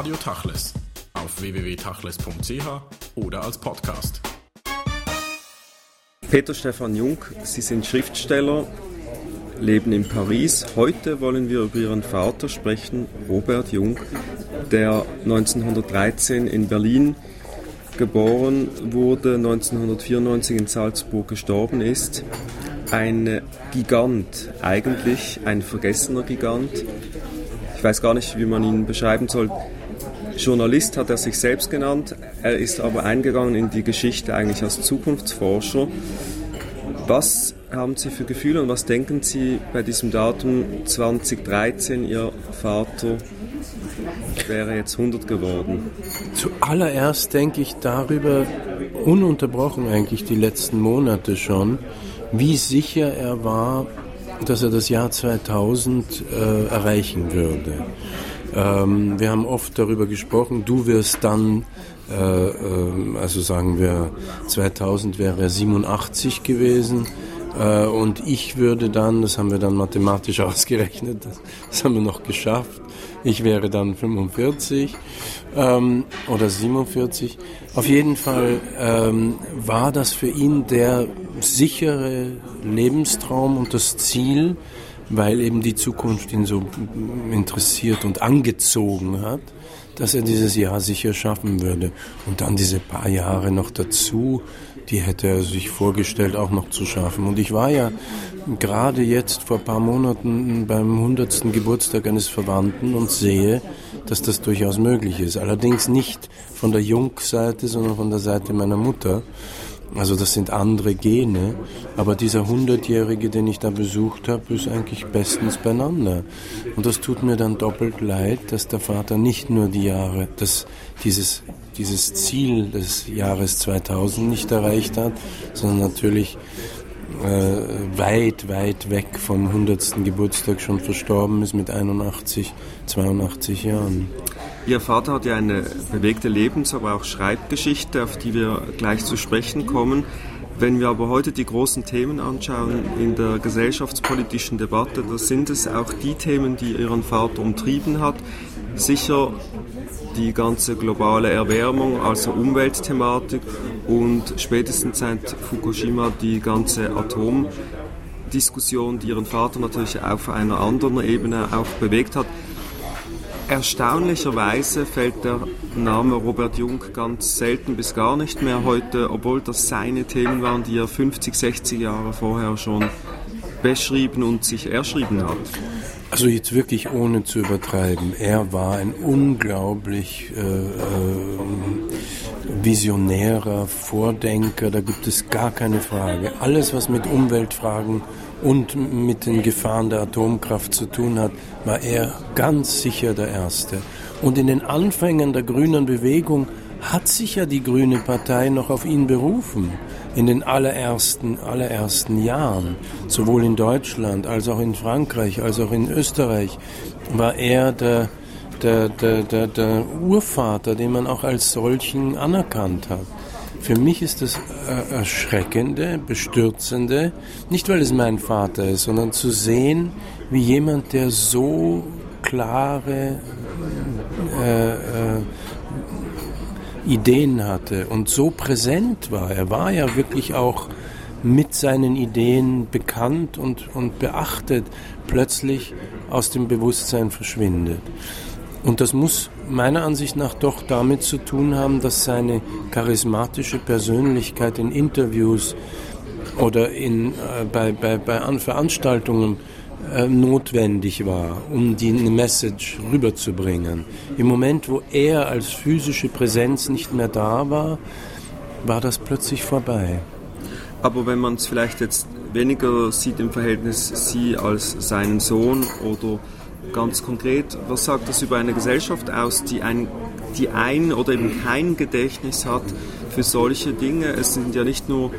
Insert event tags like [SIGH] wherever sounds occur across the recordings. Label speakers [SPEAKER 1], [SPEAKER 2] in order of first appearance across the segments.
[SPEAKER 1] Radio Tachles auf www.tachles.ch oder als Podcast.
[SPEAKER 2] Peter Stefan Jung, Sie sind Schriftsteller, leben in Paris. Heute wollen wir über Ihren Vater sprechen, Robert Jung, der 1913 in Berlin geboren wurde, 1994 in Salzburg gestorben ist. Ein Gigant, eigentlich ein vergessener Gigant. Ich weiß gar nicht, wie man ihn beschreiben soll. Journalist hat er sich selbst genannt. Er ist aber eingegangen in die Geschichte eigentlich als Zukunftsforscher. Was haben Sie für Gefühle und was denken Sie bei diesem Datum 2013? Ihr Vater wäre jetzt 100 geworden.
[SPEAKER 3] Zuallererst denke ich darüber, ununterbrochen eigentlich die letzten Monate schon, wie sicher er war, dass er das Jahr 2000 äh, erreichen würde. Ähm, wir haben oft darüber gesprochen, du wirst dann, äh, äh, also sagen wir 2000 wäre er 87 gewesen äh, und ich würde dann, das haben wir dann mathematisch [LAUGHS] ausgerechnet, das, das haben wir noch geschafft, ich wäre dann 45 ähm, oder 47. Auf jeden Fall ähm, war das für ihn der sichere Lebenstraum und das Ziel, weil eben die Zukunft ihn so interessiert und angezogen hat, dass er dieses Jahr sicher schaffen würde. Und dann diese paar Jahre noch dazu, die hätte er sich vorgestellt, auch noch zu schaffen. Und ich war ja gerade jetzt vor paar Monaten beim 100. Geburtstag eines Verwandten und sehe, dass das durchaus möglich ist. Allerdings nicht von der Jungseite, sondern von der Seite meiner Mutter. Also das sind andere Gene, aber dieser Hundertjährige, den ich da besucht habe, ist eigentlich bestens beieinander. Und das tut mir dann doppelt leid, dass der Vater nicht nur die Jahre, dass dieses, dieses Ziel des Jahres 2000 nicht erreicht hat, sondern natürlich äh, weit, weit weg vom 100. Geburtstag schon verstorben ist mit 81, 82 Jahren.
[SPEAKER 2] Ihr Vater hat ja eine bewegte Lebens-, aber auch Schreibgeschichte, auf die wir gleich zu sprechen kommen. Wenn wir aber heute die großen Themen anschauen in der gesellschaftspolitischen Debatte, da sind es auch die Themen, die Ihren Vater umtrieben hat. Sicher die ganze globale Erwärmung, also Umweltthematik und spätestens seit Fukushima die ganze Atomdiskussion, die Ihren Vater natürlich auf einer anderen Ebene auch bewegt hat. Erstaunlicherweise fällt der Name Robert Jung ganz selten bis gar nicht mehr heute, obwohl das seine Themen waren, die er 50, 60 Jahre vorher schon beschrieben und sich erschrieben hat.
[SPEAKER 3] Also jetzt wirklich ohne zu übertreiben, er war ein unglaublich äh, äh, visionärer Vordenker, da gibt es gar keine Frage. Alles, was mit Umweltfragen und mit den Gefahren der Atomkraft zu tun hat, war er ganz sicher der Erste. Und in den Anfängen der grünen Bewegung hat sich ja die Grüne Partei noch auf ihn berufen. In den allerersten, allerersten Jahren, sowohl in Deutschland als auch in Frankreich, als auch in Österreich, war er der, der, der, der, der Urvater, den man auch als solchen anerkannt hat. Für mich ist das äh, Erschreckende, Bestürzende, nicht weil es mein Vater ist, sondern zu sehen, wie jemand, der so klare äh, äh, Ideen hatte und so präsent war. Er war ja wirklich auch mit seinen Ideen bekannt und, und beachtet, plötzlich aus dem Bewusstsein verschwindet. Und das muss meiner Ansicht nach doch damit zu tun haben, dass seine charismatische Persönlichkeit in Interviews oder in, äh, bei, bei, bei Veranstaltungen äh, notwendig war, um die Message rüberzubringen. Im Moment, wo er als physische Präsenz nicht mehr da war, war das plötzlich vorbei.
[SPEAKER 2] Aber wenn man es vielleicht jetzt weniger sieht im Verhältnis Sie als seinen Sohn oder ganz konkret, was sagt das über eine Gesellschaft aus, die ein, die ein oder eben kein Gedächtnis hat für solche Dinge? Es sind ja nicht nur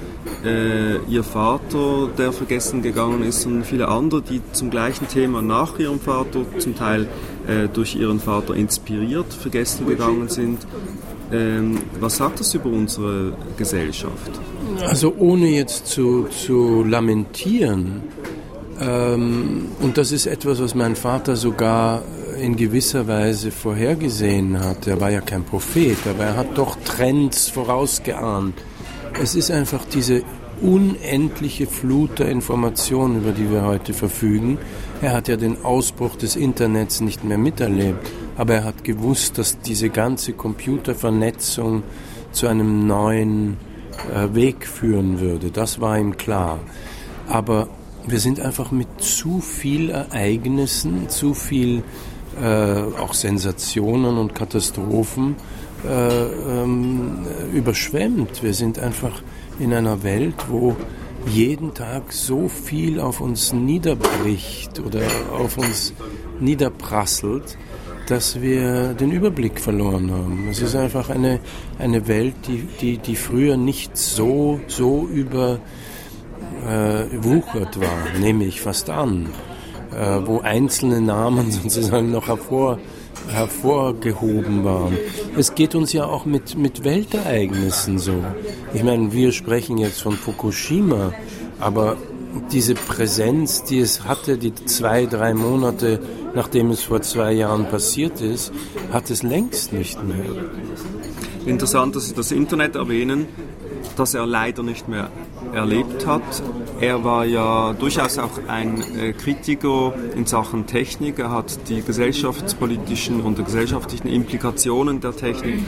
[SPEAKER 2] äh, Ihr Vater, der vergessen gegangen ist, sondern viele andere, die zum gleichen Thema nach Ihrem Vater, zum Teil äh, durch Ihren Vater inspiriert, vergessen gegangen sind. Ähm, was sagt das über unsere Gesellschaft?
[SPEAKER 3] Also ohne jetzt zu, zu lamentieren, und das ist etwas, was mein Vater sogar in gewisser Weise vorhergesehen hat. Er war ja kein Prophet, aber er hat doch Trends vorausgeahnt. Es ist einfach diese unendliche Flut der Informationen, über die wir heute verfügen. Er hat ja den Ausbruch des Internets nicht mehr miterlebt, aber er hat gewusst, dass diese ganze Computervernetzung zu einem neuen äh, Weg führen würde. Das war ihm klar. Aber wir sind einfach mit zu viel Ereignissen, zu viel äh, auch Sensationen und Katastrophen äh, ähm, überschwemmt. Wir sind einfach in einer Welt, wo jeden Tag so viel auf uns niederbricht oder auf uns niederprasselt, dass wir den Überblick verloren haben. Es ist einfach eine, eine Welt, die, die, die früher nicht so, so äh, war, nehme ich fast an, äh, wo einzelne Namen [LAUGHS] sozusagen noch hervor, hervorgehoben waren. Es geht uns ja auch mit, mit Weltereignissen so. Ich meine, wir sprechen jetzt von Fukushima, aber diese Präsenz, die es hatte, die zwei, drei Monate, nachdem es vor zwei Jahren passiert ist, hat es längst nicht mehr.
[SPEAKER 2] Interessant, dass Sie das Internet erwähnen, das er leider nicht mehr erlebt hat. Er war ja durchaus auch ein äh, Kritiker in Sachen Technik. Er hat die gesellschaftspolitischen und gesellschaftlichen Implikationen der Technik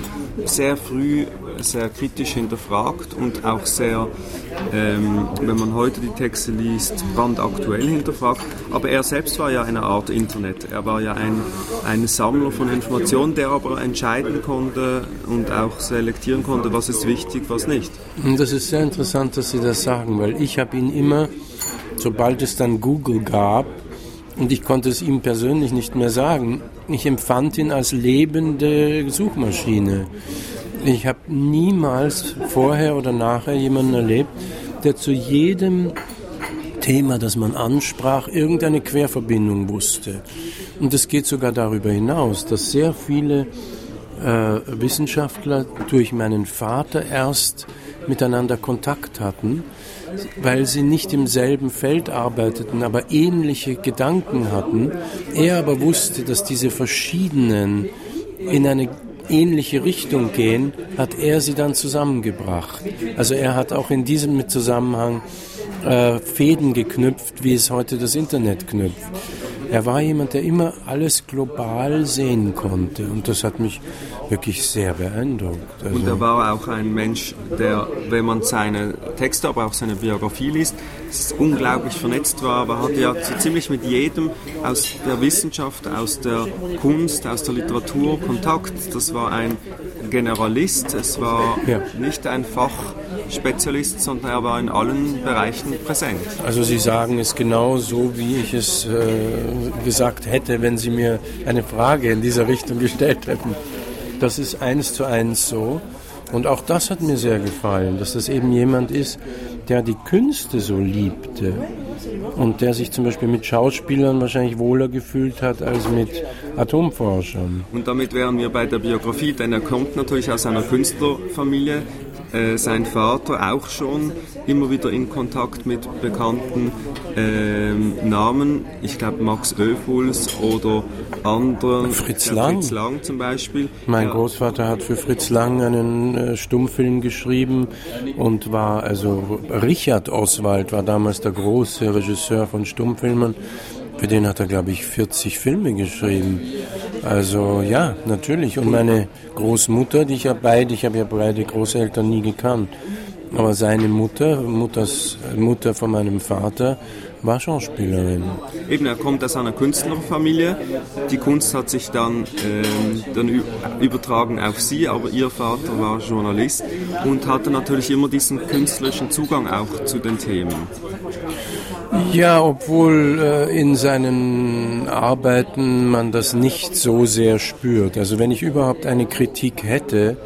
[SPEAKER 2] sehr früh sehr kritisch hinterfragt und auch sehr, ähm, wenn man heute die Texte liest, brandaktuell hinterfragt. Aber er selbst war ja eine Art Internet. Er war ja ein, ein Sammler von Informationen, der aber entscheiden konnte und auch selektieren konnte, was ist wichtig, was nicht.
[SPEAKER 3] Das ist sehr interessant, dass Sie das sagen, weil ich habe ihn immer, sobald es dann Google gab, und ich konnte es ihm persönlich nicht mehr sagen, ich empfand ihn als lebende Suchmaschine. Ich habe niemals vorher oder nachher jemanden erlebt, der zu jedem Thema, das man ansprach, irgendeine Querverbindung wusste. Und es geht sogar darüber hinaus, dass sehr viele äh, Wissenschaftler durch meinen Vater erst miteinander Kontakt hatten, weil sie nicht im selben Feld arbeiteten, aber ähnliche Gedanken hatten. Er aber wusste, dass diese verschiedenen in eine ähnliche Richtung gehen, hat er sie dann zusammengebracht. Also er hat auch in diesem Zusammenhang äh, Fäden geknüpft, wie es heute das Internet knüpft. Er war jemand, der immer alles global sehen konnte und das hat mich wirklich sehr beeindruckt.
[SPEAKER 2] Also und er war auch ein Mensch, der, wenn man seine Texte, aber auch seine Biografie liest, unglaublich vernetzt war, aber hatte ja so ziemlich mit jedem aus der Wissenschaft, aus der Kunst, aus der Literatur Kontakt. Das war ein Generalist, es war ja. nicht ein Fachspezialist, sondern er war in allen Bereichen präsent.
[SPEAKER 3] Also Sie sagen es genau so, wie ich es äh, gesagt hätte, wenn Sie mir eine Frage in dieser Richtung gestellt hätten. Das ist eins zu eins so. Und auch das hat mir sehr gefallen, dass das eben jemand ist, der die Künste so liebte und der sich zum Beispiel mit Schauspielern wahrscheinlich wohler gefühlt hat als mit Atomforschern.
[SPEAKER 2] Und damit wären wir bei der Biografie, denn er kommt natürlich aus einer Künstlerfamilie, äh, sein Vater auch schon immer wieder in Kontakt mit bekannten äh, Namen. Ich glaube Max Oefuls oder anderen.
[SPEAKER 3] Fritz Lang.
[SPEAKER 2] Fritz Lang zum Beispiel.
[SPEAKER 3] Mein ja. Großvater hat für Fritz Lang einen äh, Stummfilm geschrieben und war, also Richard Oswald war damals der große Regisseur von Stummfilmen. Für den hat er, glaube ich, 40 Filme geschrieben. Also ja, natürlich. Und meine Großmutter, die ich ja beide, ich habe ja beide Großeltern nie gekannt. Aber seine Mutter, Mutters, Mutter von meinem Vater, war Schauspielerin.
[SPEAKER 2] Eben, er kommt aus einer Künstlerfamilie. Die Kunst hat sich dann, ähm, dann übertragen auf sie, aber ihr Vater war Journalist und hatte natürlich immer diesen künstlerischen Zugang auch zu den Themen.
[SPEAKER 3] Ja, obwohl äh, in seinen Arbeiten man das nicht so sehr spürt. Also wenn ich überhaupt eine Kritik hätte,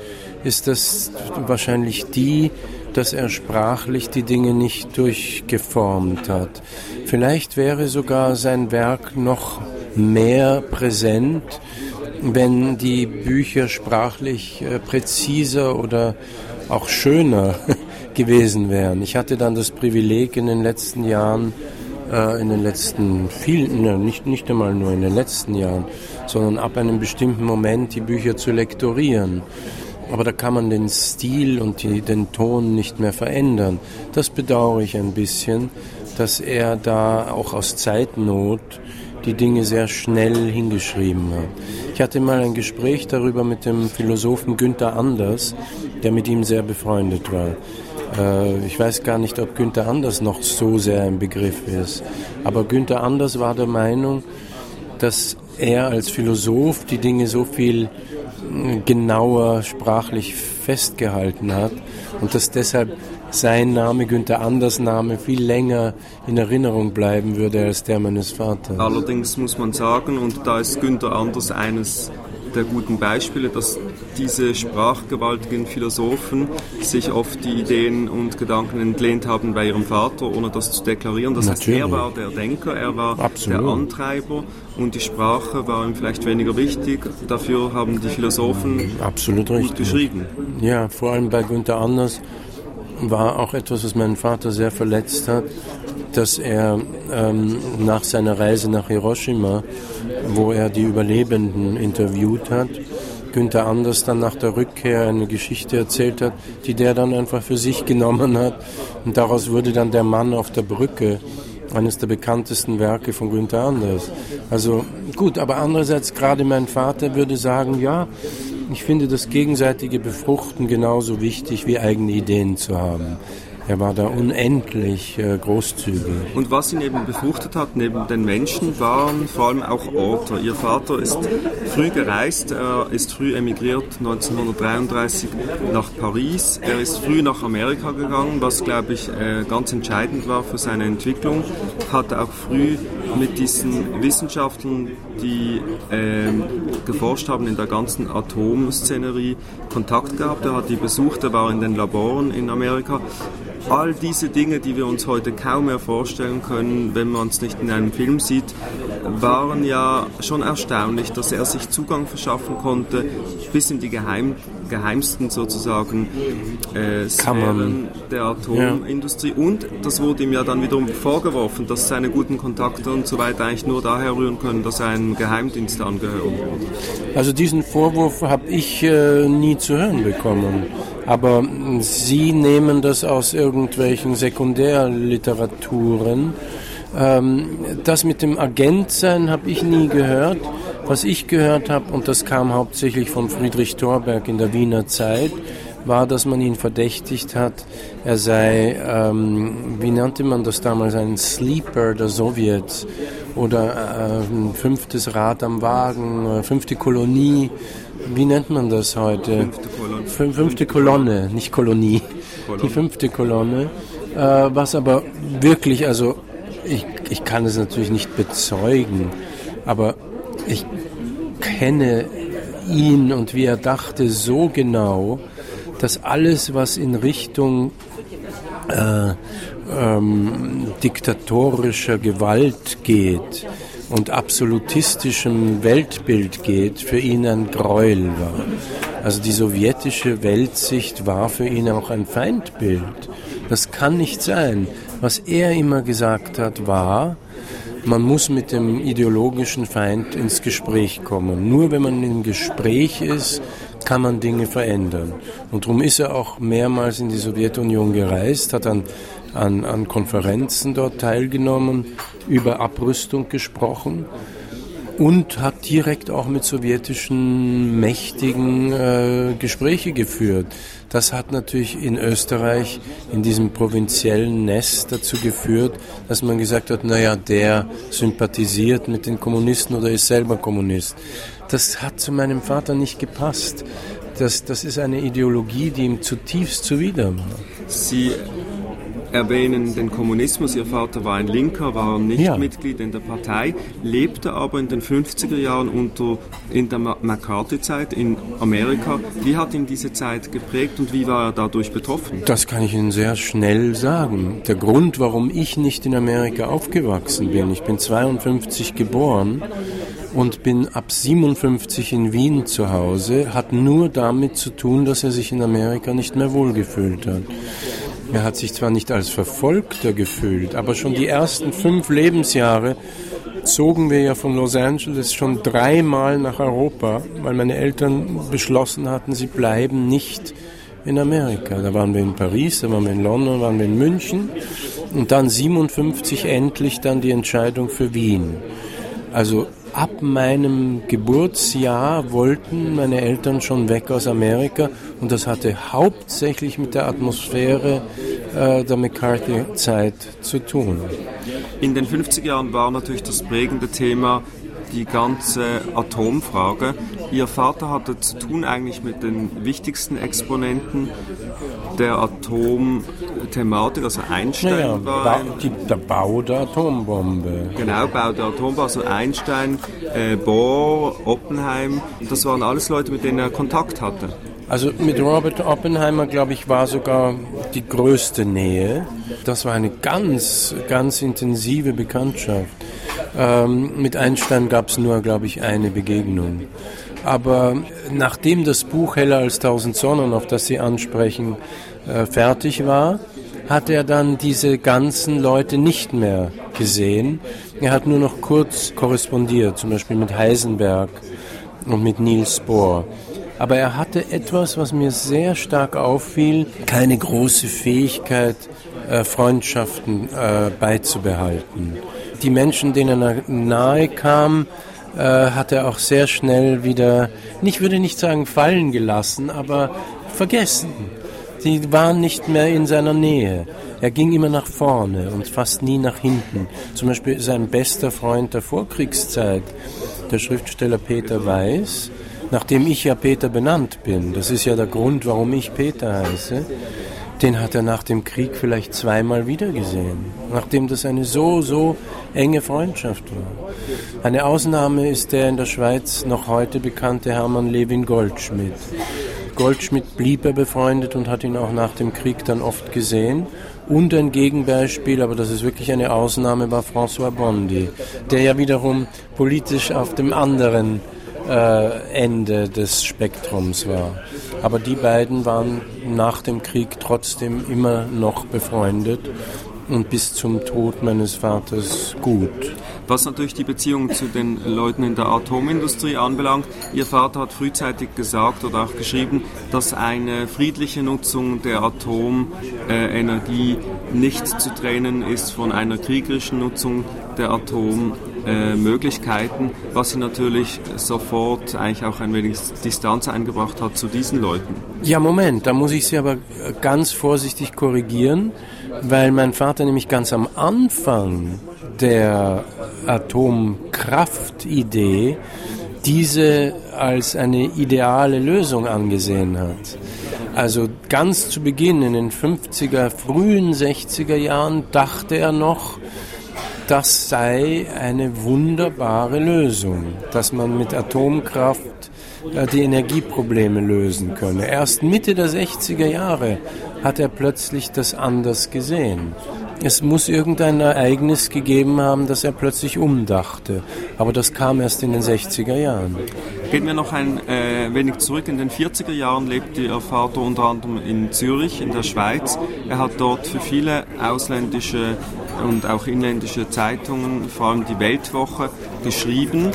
[SPEAKER 3] ist das wahrscheinlich die, dass er sprachlich die Dinge nicht durchgeformt hat. Vielleicht wäre sogar sein Werk noch mehr präsent, wenn die Bücher sprachlich äh, präziser oder auch schöner [LAUGHS] gewesen wären. Ich hatte dann das Privileg in den letzten Jahren äh, in den letzten vielen, ne, nicht, nicht einmal nur in den letzten Jahren, sondern ab einem bestimmten Moment die Bücher zu lektorieren. Aber da kann man den Stil und die, den Ton nicht mehr verändern. Das bedauere ich ein bisschen, dass er da auch aus Zeitnot die Dinge sehr schnell hingeschrieben hat. Ich hatte mal ein Gespräch darüber mit dem Philosophen Günther Anders, der mit ihm sehr befreundet war. Äh, ich weiß gar nicht, ob Günther Anders noch so sehr ein Begriff ist. Aber Günther Anders war der Meinung, dass er als Philosoph die Dinge so viel hm, genauer sprachlich festgehalten hat und dass deshalb sein Name, Günther Anders Name, viel länger in Erinnerung bleiben würde als der meines Vaters.
[SPEAKER 2] Allerdings muss man sagen, und da ist Günther Anders eines der guten Beispiele, dass diese sprachgewaltigen Philosophen sich oft die Ideen und Gedanken entlehnt haben bei ihrem Vater, ohne das zu deklarieren. Das Natürlich. heißt, er war der Denker, er war Absolut. der Antreiber und die Sprache war ihm vielleicht weniger wichtig. Dafür haben die Philosophen
[SPEAKER 3] Absolut
[SPEAKER 2] gut
[SPEAKER 3] richtig.
[SPEAKER 2] geschrieben.
[SPEAKER 3] Ja, vor allem bei Günther Anders war auch etwas, was meinen Vater sehr verletzt hat, dass er ähm, nach seiner Reise nach Hiroshima, wo er die Überlebenden interviewt hat, Günther Anders dann nach der Rückkehr eine Geschichte erzählt hat, die der dann einfach für sich genommen hat. Und daraus wurde dann der Mann auf der Brücke, eines der bekanntesten Werke von Günther Anders. Also gut, aber andererseits gerade mein Vater würde sagen, ja, ich finde das gegenseitige Befruchten genauso wichtig wie eigene Ideen zu haben. Er war da unendlich äh, großzügig.
[SPEAKER 2] Und was ihn eben befruchtet hat neben den Menschen, waren vor allem auch Orte. Ihr Vater ist früh gereist, er ist früh emigriert 1933 nach Paris. Er ist früh nach Amerika gegangen, was glaube ich äh, ganz entscheidend war für seine Entwicklung. Hat auch früh mit diesen Wissenschaftlern, die äh, geforscht haben in der ganzen Atomszenerie, Kontakt gehabt. Er hat die besucht, er war in den Laboren in Amerika all diese Dinge, die wir uns heute kaum mehr vorstellen können, wenn man es nicht in einem Film sieht, waren ja schon erstaunlich, dass er sich Zugang verschaffen konnte bis in die Geheim, geheimsten sozusagen äh, Sphären der Atomindustrie. Ja. Und das wurde ihm ja dann wiederum vorgeworfen, dass seine guten Kontakte und so weiter eigentlich nur daher rühren können, dass er einem Geheimdienst angehört.
[SPEAKER 3] Also diesen Vorwurf habe ich äh, nie zu hören bekommen. Aber Sie nehmen das aus irgendwelchen Sekundärliteraturen. Ähm, das mit dem Agentsein habe ich nie gehört. Was ich gehört habe, und das kam hauptsächlich von Friedrich Thorberg in der Wiener Zeit, war, dass man ihn verdächtigt hat, er sei, ähm, wie nannte man das damals, ein Sleeper der Sowjets oder äh, ein fünftes Rad am Wagen, äh, fünfte Kolonie wie nennt man das heute? Fünfte Kolonne. Fünfte Kolonne, nicht Kolonie. Kolonne. Die fünfte Kolonne. Äh, was aber wirklich, also ich, ich kann es natürlich nicht bezeugen, aber ich kenne ihn und wie er dachte so genau, dass alles, was in Richtung äh, ähm, diktatorischer Gewalt geht, und absolutistischem Weltbild geht, für ihn ein Gräuel war. Also die sowjetische Weltsicht war für ihn auch ein Feindbild. Das kann nicht sein. Was er immer gesagt hat, war, man muss mit dem ideologischen Feind ins Gespräch kommen. Nur wenn man im Gespräch ist, kann man Dinge verändern. Und darum ist er auch mehrmals in die Sowjetunion gereist, hat dann an, an Konferenzen dort teilgenommen, über Abrüstung gesprochen und hat direkt auch mit sowjetischen Mächtigen äh, Gespräche geführt. Das hat natürlich in Österreich in diesem provinziellen Nest dazu geführt, dass man gesagt hat, naja, der sympathisiert mit den Kommunisten oder ist selber Kommunist. Das hat zu meinem Vater nicht gepasst. Das, das ist eine Ideologie, die ihm zutiefst zuwider war.
[SPEAKER 2] Sie erwähnen den Kommunismus. Ihr Vater war ein Linker, war nicht ja. Mitglied in der Partei, lebte aber in den 50er Jahren unter, in der McCarthy-Zeit in Amerika. Wie hat ihn diese Zeit geprägt und wie war er dadurch betroffen?
[SPEAKER 3] Das kann ich Ihnen sehr schnell sagen. Der Grund, warum ich nicht in Amerika aufgewachsen bin, ich bin 52 geboren und bin ab 57 in Wien zu Hause, hat nur damit zu tun, dass er sich in Amerika nicht mehr wohlgefühlt hat. Er hat sich zwar nicht als Verfolgter gefühlt, aber schon die ersten fünf Lebensjahre zogen wir ja von Los Angeles schon dreimal nach Europa, weil meine Eltern beschlossen hatten, sie bleiben nicht in Amerika. Da waren wir in Paris, da waren wir in London, da waren wir in München und dann 57 endlich dann die Entscheidung für Wien. Also ab meinem Geburtsjahr wollten meine Eltern schon weg aus Amerika und das hatte hauptsächlich mit der Atmosphäre äh, der McCarthy-Zeit zu tun.
[SPEAKER 2] In den 50er Jahren war natürlich das prägende Thema die ganze Atomfrage. Ihr Vater hatte zu tun eigentlich mit den wichtigsten Exponenten der Atomthematik, also Einstein
[SPEAKER 3] naja,
[SPEAKER 2] war
[SPEAKER 3] die, der Bau der Atombombe.
[SPEAKER 2] Genau, Bau der Atombombe, also Einstein, äh, Bohr, Oppenheim, das waren alles Leute, mit denen er Kontakt hatte.
[SPEAKER 3] Also mit Robert Oppenheimer, glaube ich, war sogar die größte Nähe. Das war eine ganz, ganz intensive Bekanntschaft. Ähm, mit Einstein gab es nur, glaube ich, eine Begegnung. Aber nachdem das Buch Heller als tausend Sonnen, auf das Sie ansprechen, äh, fertig war, hat er dann diese ganzen Leute nicht mehr gesehen. Er hat nur noch kurz korrespondiert, zum Beispiel mit Heisenberg und mit Niels Bohr. Aber er hatte etwas, was mir sehr stark auffiel, keine große Fähigkeit, äh, Freundschaften äh, beizubehalten. Die Menschen, denen er nahe kam, äh, hat er auch sehr schnell wieder, ich würde nicht sagen fallen gelassen, aber vergessen. Sie waren nicht mehr in seiner Nähe. Er ging immer nach vorne und fast nie nach hinten. Zum Beispiel sein bester Freund der Vorkriegszeit, der Schriftsteller Peter Weiß, nachdem ich ja Peter benannt bin, das ist ja der Grund, warum ich Peter heiße, den hat er nach dem Krieg vielleicht zweimal wiedergesehen, nachdem das eine so, so enge Freundschaft war. Eine Ausnahme ist der in der Schweiz noch heute bekannte Hermann Levin Goldschmidt. Goldschmidt blieb er befreundet und hat ihn auch nach dem Krieg dann oft gesehen. Und ein Gegenbeispiel, aber das ist wirklich eine Ausnahme, war François Bondi, der ja wiederum politisch auf dem anderen äh, Ende des Spektrums war. Aber die beiden waren nach dem Krieg trotzdem immer noch befreundet und bis zum Tod meines Vaters gut.
[SPEAKER 2] Was natürlich die Beziehung zu den Leuten in der Atomindustrie anbelangt, Ihr Vater hat frühzeitig gesagt oder auch geschrieben, dass eine friedliche Nutzung der Atomenergie nicht zu trennen ist von einer kriegerischen Nutzung der Atommöglichkeiten, was sie natürlich sofort eigentlich auch ein wenig Distanz eingebracht hat zu diesen Leuten.
[SPEAKER 3] Ja, Moment, da muss ich Sie aber ganz vorsichtig korrigieren, weil mein Vater nämlich ganz am Anfang der Atomkraftidee diese als eine ideale Lösung angesehen hat. Also ganz zu Beginn in den 50er, frühen 60er Jahren dachte er noch, das sei eine wunderbare Lösung, dass man mit Atomkraft äh, die Energieprobleme lösen könne. Erst Mitte der 60er Jahre hat er plötzlich das anders gesehen. Es muss irgendein Ereignis gegeben haben, dass er plötzlich umdachte. Aber das kam erst in den 60er Jahren.
[SPEAKER 2] Gehen wir noch ein äh, wenig zurück. In den 40er Jahren lebte Ihr Vater unter anderem in Zürich, in der Schweiz. Er hat dort für viele ausländische und auch inländische Zeitungen, vor allem die Weltwoche, geschrieben.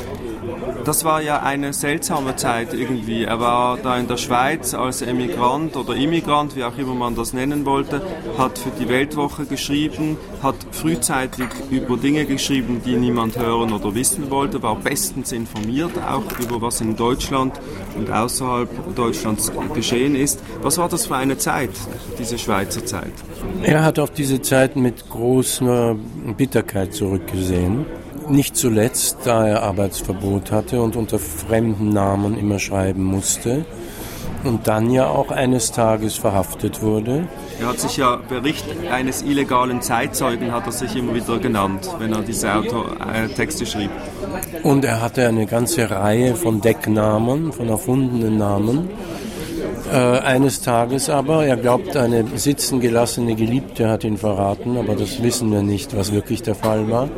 [SPEAKER 2] Das war ja eine seltsame Zeit irgendwie. Er war da in der Schweiz als Emigrant oder Immigrant, wie auch immer man das nennen wollte, hat für die Weltwoche geschrieben, hat frühzeitig über Dinge geschrieben, die niemand hören oder wissen wollte, war bestens informiert auch über was in Deutschland und außerhalb Deutschlands geschehen ist. Was war das für eine Zeit, diese Schweizer Zeit?
[SPEAKER 3] Er hat auf diese Zeit mit großer Bitterkeit zurückgesehen. Nicht zuletzt, da er Arbeitsverbot hatte und unter fremden Namen immer schreiben musste und dann ja auch eines Tages verhaftet wurde.
[SPEAKER 2] Er hat sich ja Bericht eines illegalen Zeitzeugen hat er sich immer wieder genannt, wenn er diese Auto, äh, Texte schrieb.
[SPEAKER 3] Und er hatte eine ganze Reihe von Decknamen, von erfundenen Namen. Äh, eines Tages aber, er glaubt, eine sitzen gelassene Geliebte hat ihn verraten, aber das wissen wir nicht, was wirklich der Fall war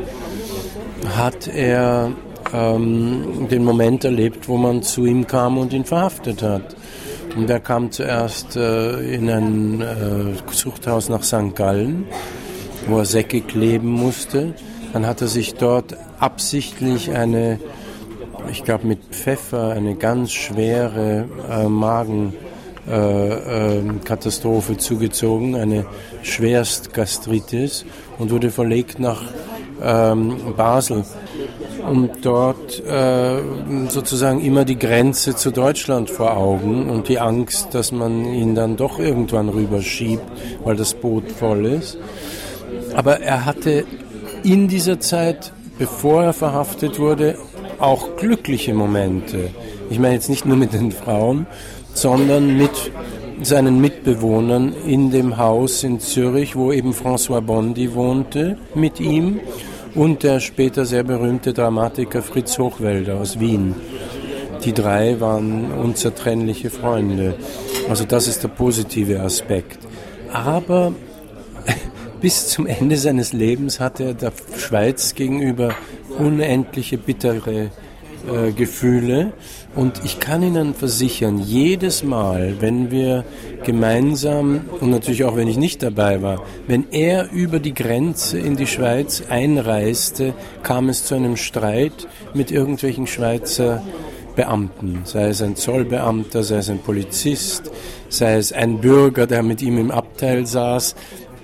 [SPEAKER 3] hat er ähm, den Moment erlebt, wo man zu ihm kam und ihn verhaftet hat. Und er kam zuerst äh, in ein äh, Zuchthaus nach St. Gallen, wo er Säcke kleben musste. Dann hat er sich dort absichtlich eine, ich glaube mit Pfeffer, eine ganz schwere äh, Magenkatastrophe äh, zugezogen, eine Schwerstgastritis und wurde verlegt nach ähm, Basel und dort äh, sozusagen immer die Grenze zu Deutschland vor Augen und die Angst, dass man ihn dann doch irgendwann rüberschiebt, weil das Boot voll ist. Aber er hatte in dieser Zeit, bevor er verhaftet wurde, auch glückliche Momente. Ich meine jetzt nicht nur mit den Frauen, sondern mit seinen Mitbewohnern in dem Haus in Zürich, wo eben François Bondi wohnte, mit ihm und der später sehr berühmte Dramatiker Fritz Hochwälder aus Wien. Die drei waren unzertrennliche Freunde. Also das ist der positive Aspekt. Aber [LAUGHS] bis zum Ende seines Lebens hatte er der Schweiz gegenüber unendliche bittere äh, Gefühle. Und ich kann Ihnen versichern, jedes Mal, wenn wir gemeinsam, und natürlich auch wenn ich nicht dabei war, wenn er über die Grenze in die Schweiz einreiste, kam es zu einem Streit mit irgendwelchen Schweizer Beamten, sei es ein Zollbeamter, sei es ein Polizist, sei es ein Bürger, der mit ihm im Abteil saß.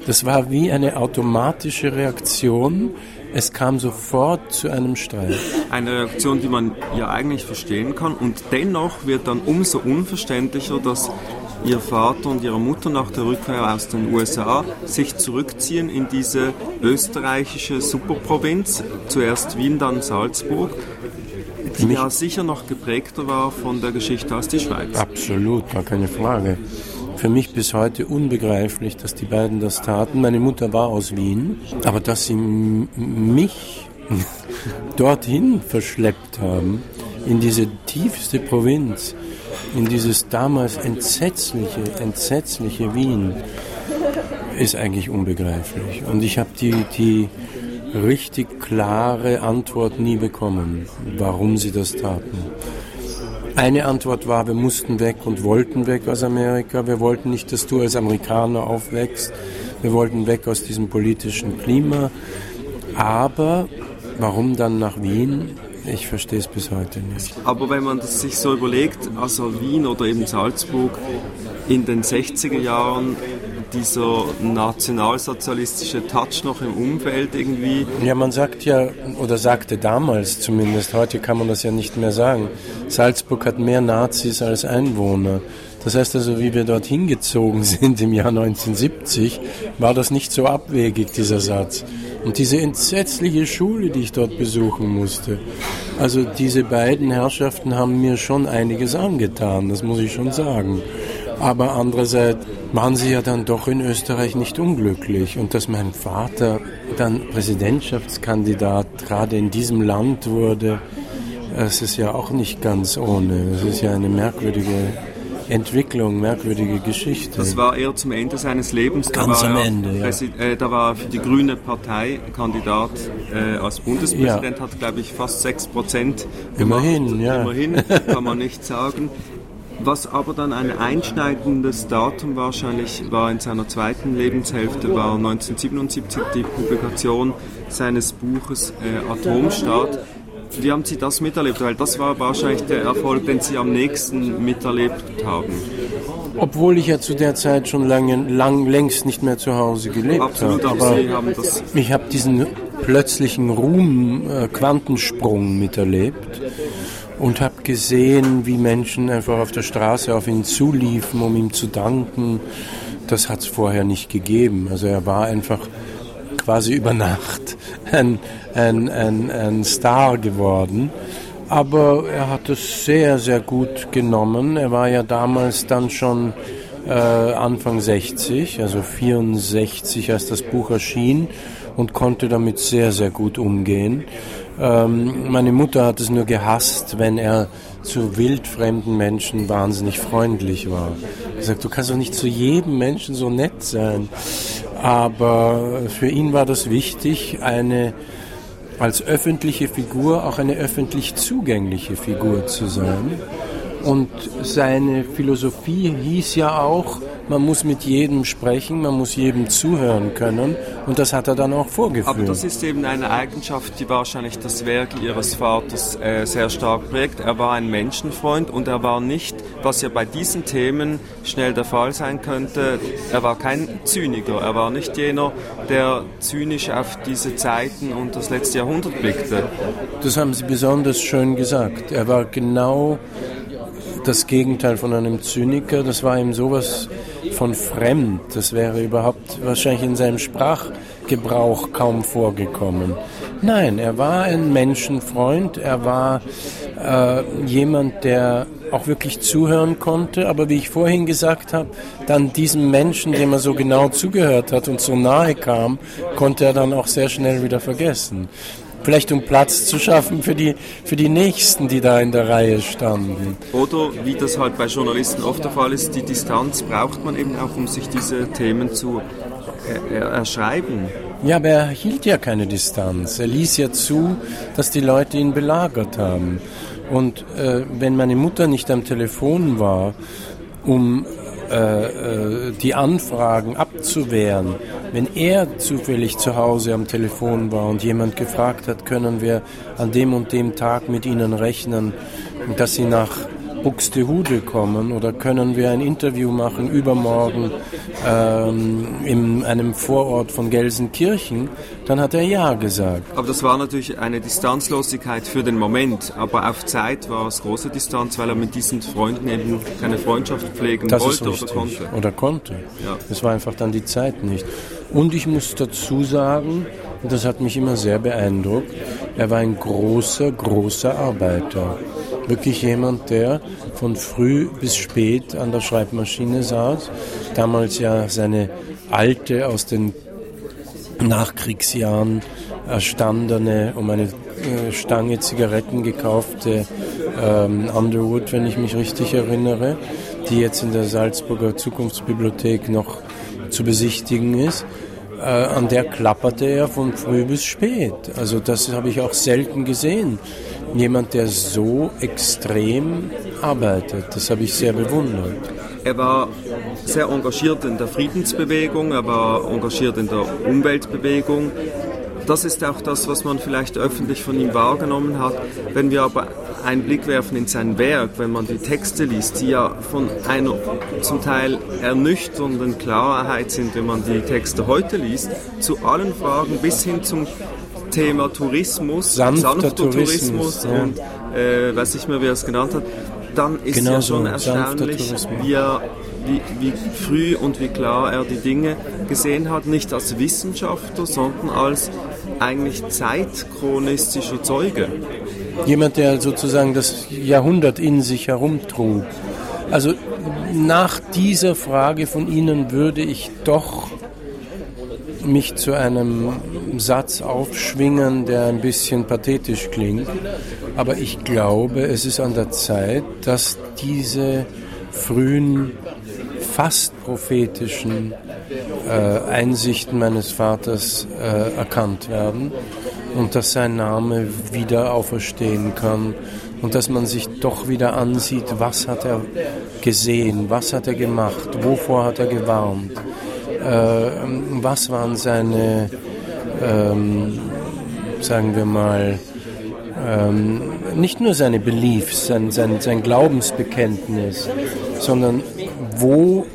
[SPEAKER 3] Das war wie eine automatische Reaktion es kam sofort zu einem Streit.
[SPEAKER 2] Eine Reaktion, die man ja eigentlich verstehen kann. Und dennoch wird dann umso unverständlicher, dass ihr Vater und ihre Mutter nach der Rückkehr aus den USA sich zurückziehen in diese österreichische Superprovinz. Zuerst Wien, dann Salzburg die ja sicher noch geprägter war von der Geschichte als die Schweiz.
[SPEAKER 3] Absolut, gar keine Frage für mich bis heute unbegreiflich, dass die beiden das taten. Meine Mutter war aus Wien, aber dass sie mich [LAUGHS] dorthin verschleppt haben, in diese tiefste Provinz, in dieses damals entsetzliche, entsetzliche Wien, ist eigentlich unbegreiflich. Und ich habe die, die richtig klare Antwort nie bekommen, warum sie das taten. Eine Antwort war, wir mussten weg und wollten weg aus Amerika. Wir wollten nicht, dass du als Amerikaner aufwächst. Wir wollten weg aus diesem politischen Klima. Aber warum dann nach Wien? Ich verstehe es bis heute nicht.
[SPEAKER 2] Aber wenn man das sich so überlegt, also Wien oder eben Salzburg in den 60er Jahren dieser nationalsozialistische Touch noch im Umfeld irgendwie?
[SPEAKER 3] Ja, man sagt ja, oder sagte damals zumindest, heute kann man das ja nicht mehr sagen, Salzburg hat mehr Nazis als Einwohner. Das heißt also, wie wir dorthin gezogen [LAUGHS] sind im Jahr 1970, war das nicht so abwegig, dieser Satz. Und diese entsetzliche Schule, die ich dort besuchen musste. Also diese beiden Herrschaften haben mir schon einiges angetan, das muss ich schon sagen. Aber andererseits waren sie ja dann doch in Österreich nicht unglücklich. Und dass mein Vater dann Präsidentschaftskandidat gerade in diesem Land wurde, das ist ja auch nicht ganz ohne. Das ist ja eine merkwürdige Entwicklung, merkwürdige Geschichte.
[SPEAKER 2] Das war eher zum Ende seines Lebens.
[SPEAKER 3] Da Ganz am Ende, ja.
[SPEAKER 2] Äh, da war für die Grüne Partei Kandidat äh, als Bundespräsident, ja. hat glaube ich fast 6 Prozent.
[SPEAKER 3] Immerhin, ja.
[SPEAKER 2] Immerhin, kann man nicht [LAUGHS] sagen. Was aber dann ein einschneidendes Datum wahrscheinlich war in seiner zweiten Lebenshälfte, war 1977 die Publikation seines Buches äh, Atomstaat. Wie haben Sie das miterlebt? Weil das war wahrscheinlich der Erfolg, den Sie am nächsten miterlebt haben.
[SPEAKER 3] Obwohl ich ja zu der Zeit schon lange, lang, längst nicht mehr zu Hause gelebt
[SPEAKER 2] Absolut,
[SPEAKER 3] habe.
[SPEAKER 2] Aber Sie haben das
[SPEAKER 3] ich habe diesen plötzlichen Ruhm, äh, Quantensprung miterlebt und habe gesehen, wie Menschen einfach auf der Straße auf ihn zuliefen, um ihm zu danken. Das hat es vorher nicht gegeben. Also er war einfach quasi über Nacht ein, ein, ein, ein Star geworden. Aber er hat es sehr, sehr gut genommen. Er war ja damals dann schon äh, Anfang 60, also 64, als das Buch erschien und konnte damit sehr, sehr gut umgehen. Ähm, meine Mutter hat es nur gehasst, wenn er zu wildfremden Menschen wahnsinnig freundlich war. Sie sagt, du kannst doch nicht zu jedem Menschen so nett sein. Aber für ihn war das wichtig, eine als öffentliche Figur auch eine öffentlich zugängliche Figur zu sein. Und seine Philosophie hieß ja auch, man muss mit jedem sprechen, man muss jedem zuhören können und das hat er dann auch vorgeführt.
[SPEAKER 2] Aber das ist eben eine Eigenschaft, die wahrscheinlich das Werk Ihres Vaters äh, sehr stark prägt. Er war ein Menschenfreund und er war nicht, was ja bei diesen Themen schnell der Fall sein könnte, er war kein Zyniker, er war nicht jener, der zynisch auf diese Zeiten und das letzte Jahrhundert blickte.
[SPEAKER 3] Das haben Sie besonders schön gesagt. Er war genau das Gegenteil von einem Zyniker. Das war ihm sowas von fremd. Das wäre überhaupt wahrscheinlich in seinem Sprachgebrauch kaum vorgekommen. Nein, er war ein Menschenfreund. Er war äh, jemand, der auch wirklich zuhören konnte, aber wie ich vorhin gesagt habe, dann diesem Menschen, dem er so genau zugehört hat und so nahe kam, konnte er dann auch sehr schnell wieder vergessen vielleicht um Platz zu schaffen für die, für die Nächsten, die da in der Reihe standen.
[SPEAKER 2] Oder wie das halt bei Journalisten oft der Fall ist, die Distanz braucht man eben auch, um sich diese Themen zu äh, erschreiben.
[SPEAKER 3] Ja, aber er hielt ja keine Distanz. Er ließ ja zu, dass die Leute ihn belagert haben. Und äh, wenn meine Mutter nicht am Telefon war, um äh, äh, die Anfragen abzuwehren, wenn er zufällig zu Hause am Telefon war und jemand gefragt hat, können wir an dem und dem Tag mit Ihnen rechnen, dass Sie nach Buxtehude kommen oder können wir ein Interview machen übermorgen ähm, in einem Vorort von Gelsenkirchen, dann hat er ja gesagt.
[SPEAKER 2] Aber das war natürlich eine Distanzlosigkeit für den Moment, aber auf Zeit war es große Distanz, weil er mit diesen Freunden eben keine Freundschaft pflegen
[SPEAKER 3] das
[SPEAKER 2] wollte
[SPEAKER 3] oder konnte. Oder konnte. Ja. Es war einfach dann die Zeit nicht. Und ich muss dazu sagen, und das hat mich immer sehr beeindruckt, er war ein großer, großer Arbeiter wirklich jemand, der von früh bis spät an der Schreibmaschine saß. Damals ja seine alte aus den Nachkriegsjahren erstandene, um eine äh, Stange Zigaretten gekaufte ähm, Underwood, wenn ich mich richtig erinnere, die jetzt in der Salzburger Zukunftsbibliothek noch zu besichtigen ist. Äh, an der klapperte er von früh bis spät. Also das habe ich auch selten gesehen jemand, der so extrem arbeitet. Das habe ich sehr bewundert.
[SPEAKER 2] Er war sehr engagiert in der Friedensbewegung, er war engagiert in der Umweltbewegung. Das ist auch das, was man vielleicht öffentlich von ihm wahrgenommen hat. Wenn wir aber einen Blick werfen in sein Werk, wenn man die Texte liest, die ja von einer zum Teil ernüchternden Klarheit sind, wenn man die Texte heute liest, zu allen Fragen bis hin zum Thema Tourismus,
[SPEAKER 3] sanfter, sanfter Tourismus,
[SPEAKER 2] Tourismus ja. und äh, weiß nicht mehr, wie er es genannt hat, dann ist genau ja schon so, erstaunlich, wie, er, wie, wie früh und wie klar er die Dinge gesehen hat, nicht als Wissenschaftler, sondern als eigentlich zeitchronistischer Zeuge.
[SPEAKER 3] Jemand, der sozusagen das Jahrhundert in sich herumtrug. Also nach dieser Frage von Ihnen würde ich doch mich zu einem Satz aufschwingen, der ein bisschen pathetisch klingt. Aber ich glaube, es ist an der Zeit, dass diese frühen, fast prophetischen äh, Einsichten meines Vaters äh, erkannt werden und dass sein Name wieder auferstehen kann und dass man sich doch wieder ansieht, was hat er gesehen, was hat er gemacht, wovor hat er gewarnt was waren seine, ähm, sagen wir mal, ähm, nicht nur seine Beliefs, sein, sein, sein Glaubensbekenntnis, sondern wo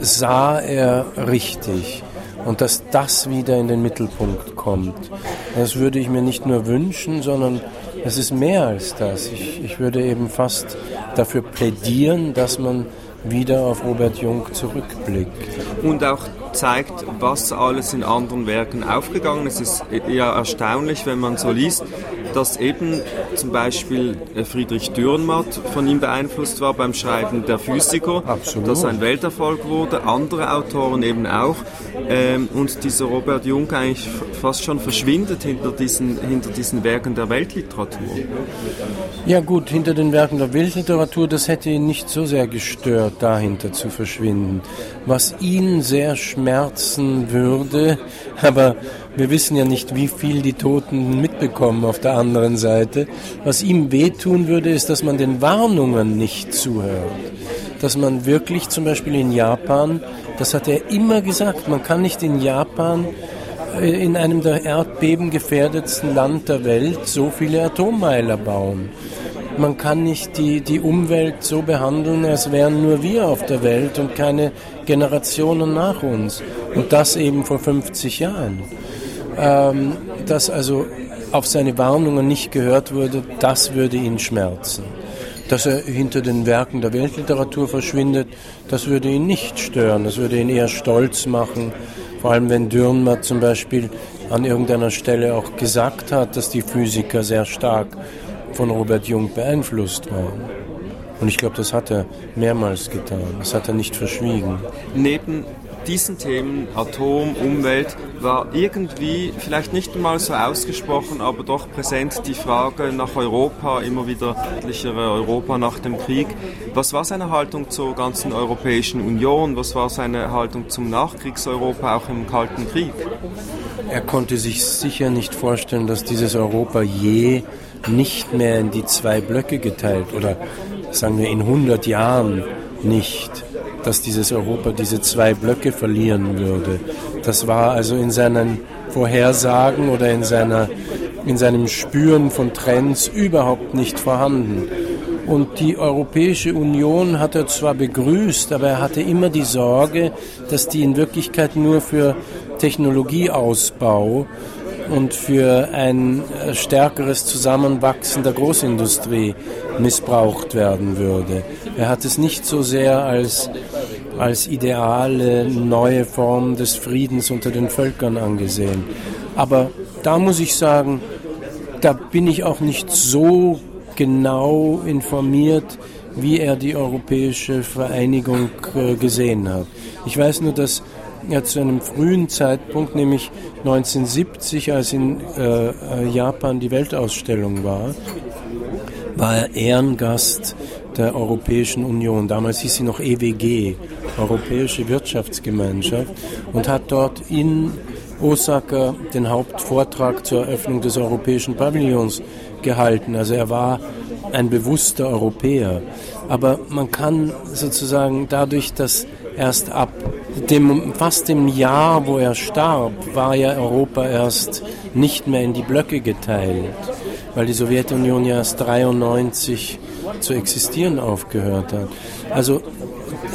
[SPEAKER 3] sah er richtig und dass das wieder in den Mittelpunkt kommt. Das würde ich mir nicht nur wünschen, sondern es ist mehr als das. Ich, ich würde eben fast dafür plädieren, dass man wieder auf Robert Jung zurückblickt.
[SPEAKER 2] Und auch zeigt, was alles in anderen Werken aufgegangen ist. Es ist ja erstaunlich, wenn man so liest, dass eben zum Beispiel äh, Friedrich Dürrenmatt von ihm beeinflusst war beim Schreiben der Physiker,
[SPEAKER 3] Absolut.
[SPEAKER 2] das ein Welterfolg wurde, andere Autoren eben auch. Ähm, und dieser Robert Jung eigentlich fast schon verschwindet hinter diesen, hinter diesen Werken der Weltliteratur.
[SPEAKER 3] Ja gut, hinter den Werken der Weltliteratur, das hätte ihn nicht so sehr gestört, dahinter zu verschwinden. Was ihn sehr schmerzen würde, [LAUGHS] aber wir wissen ja nicht, wie viel die Toten mitbekommen auf der anderen Seite. Was ihm wehtun würde, ist, dass man den Warnungen nicht zuhört. Dass man wirklich zum Beispiel in Japan, das hat er immer gesagt, man kann nicht in Japan äh, in einem der erdbebengefährdetsten Land der Welt so viele Atommeiler bauen. Man kann nicht die, die Umwelt so behandeln, als wären nur wir auf der Welt und keine Generationen nach uns. Und das eben vor 50 Jahren. Ähm, dass also auf seine Warnungen nicht gehört wurde, das würde ihn schmerzen. Dass er hinter den Werken der Weltliteratur verschwindet, das würde ihn nicht stören, das würde ihn eher stolz machen. Vor allem wenn Dürrenmatt zum Beispiel an irgendeiner Stelle auch gesagt hat, dass die Physiker sehr stark von Robert Jung beeinflusst waren. Und ich glaube, das hat er mehrmals getan. Das hat er nicht verschwiegen.
[SPEAKER 2] Neben diesen Themen, Atom, Umwelt, war irgendwie vielleicht nicht einmal so ausgesprochen, aber doch präsent die Frage nach Europa, immer wieder deutlichere Europa nach dem Krieg. Was war seine Haltung zur ganzen Europäischen Union? Was war seine Haltung zum Nachkriegseuropa, auch im Kalten Krieg?
[SPEAKER 3] Er konnte sich sicher nicht vorstellen, dass dieses Europa je nicht mehr in die zwei Blöcke geteilt oder sagen wir in 100 Jahren nicht, dass dieses Europa diese zwei Blöcke verlieren würde. Das war also in seinen Vorhersagen oder in, seiner, in seinem Spüren von Trends überhaupt nicht vorhanden. Und die Europäische Union hat er zwar begrüßt, aber er hatte immer die Sorge, dass die in Wirklichkeit nur für Technologieausbau und für ein äh, stärkeres Zusammenwachsen der Großindustrie missbraucht werden würde. Er hat es nicht so sehr als, als ideale neue Form des Friedens unter den Völkern angesehen. Aber da muss ich sagen, da bin ich auch nicht so genau informiert, wie er die europäische Vereinigung äh, gesehen hat. Ich weiß nur, dass ja, zu einem frühen Zeitpunkt, nämlich 1970, als in äh, Japan die Weltausstellung war, war er Ehrengast der Europäischen Union. Damals hieß sie noch EWG, Europäische Wirtschaftsgemeinschaft, und hat dort in Osaka den Hauptvortrag zur Eröffnung des Europäischen Pavillons gehalten. Also er war ein bewusster Europäer. Aber man kann sozusagen dadurch, dass erst ab dem, fast dem Jahr, wo er starb, war ja Europa erst nicht mehr in die Blöcke geteilt, weil die Sowjetunion ja erst 93 zu existieren aufgehört hat. Also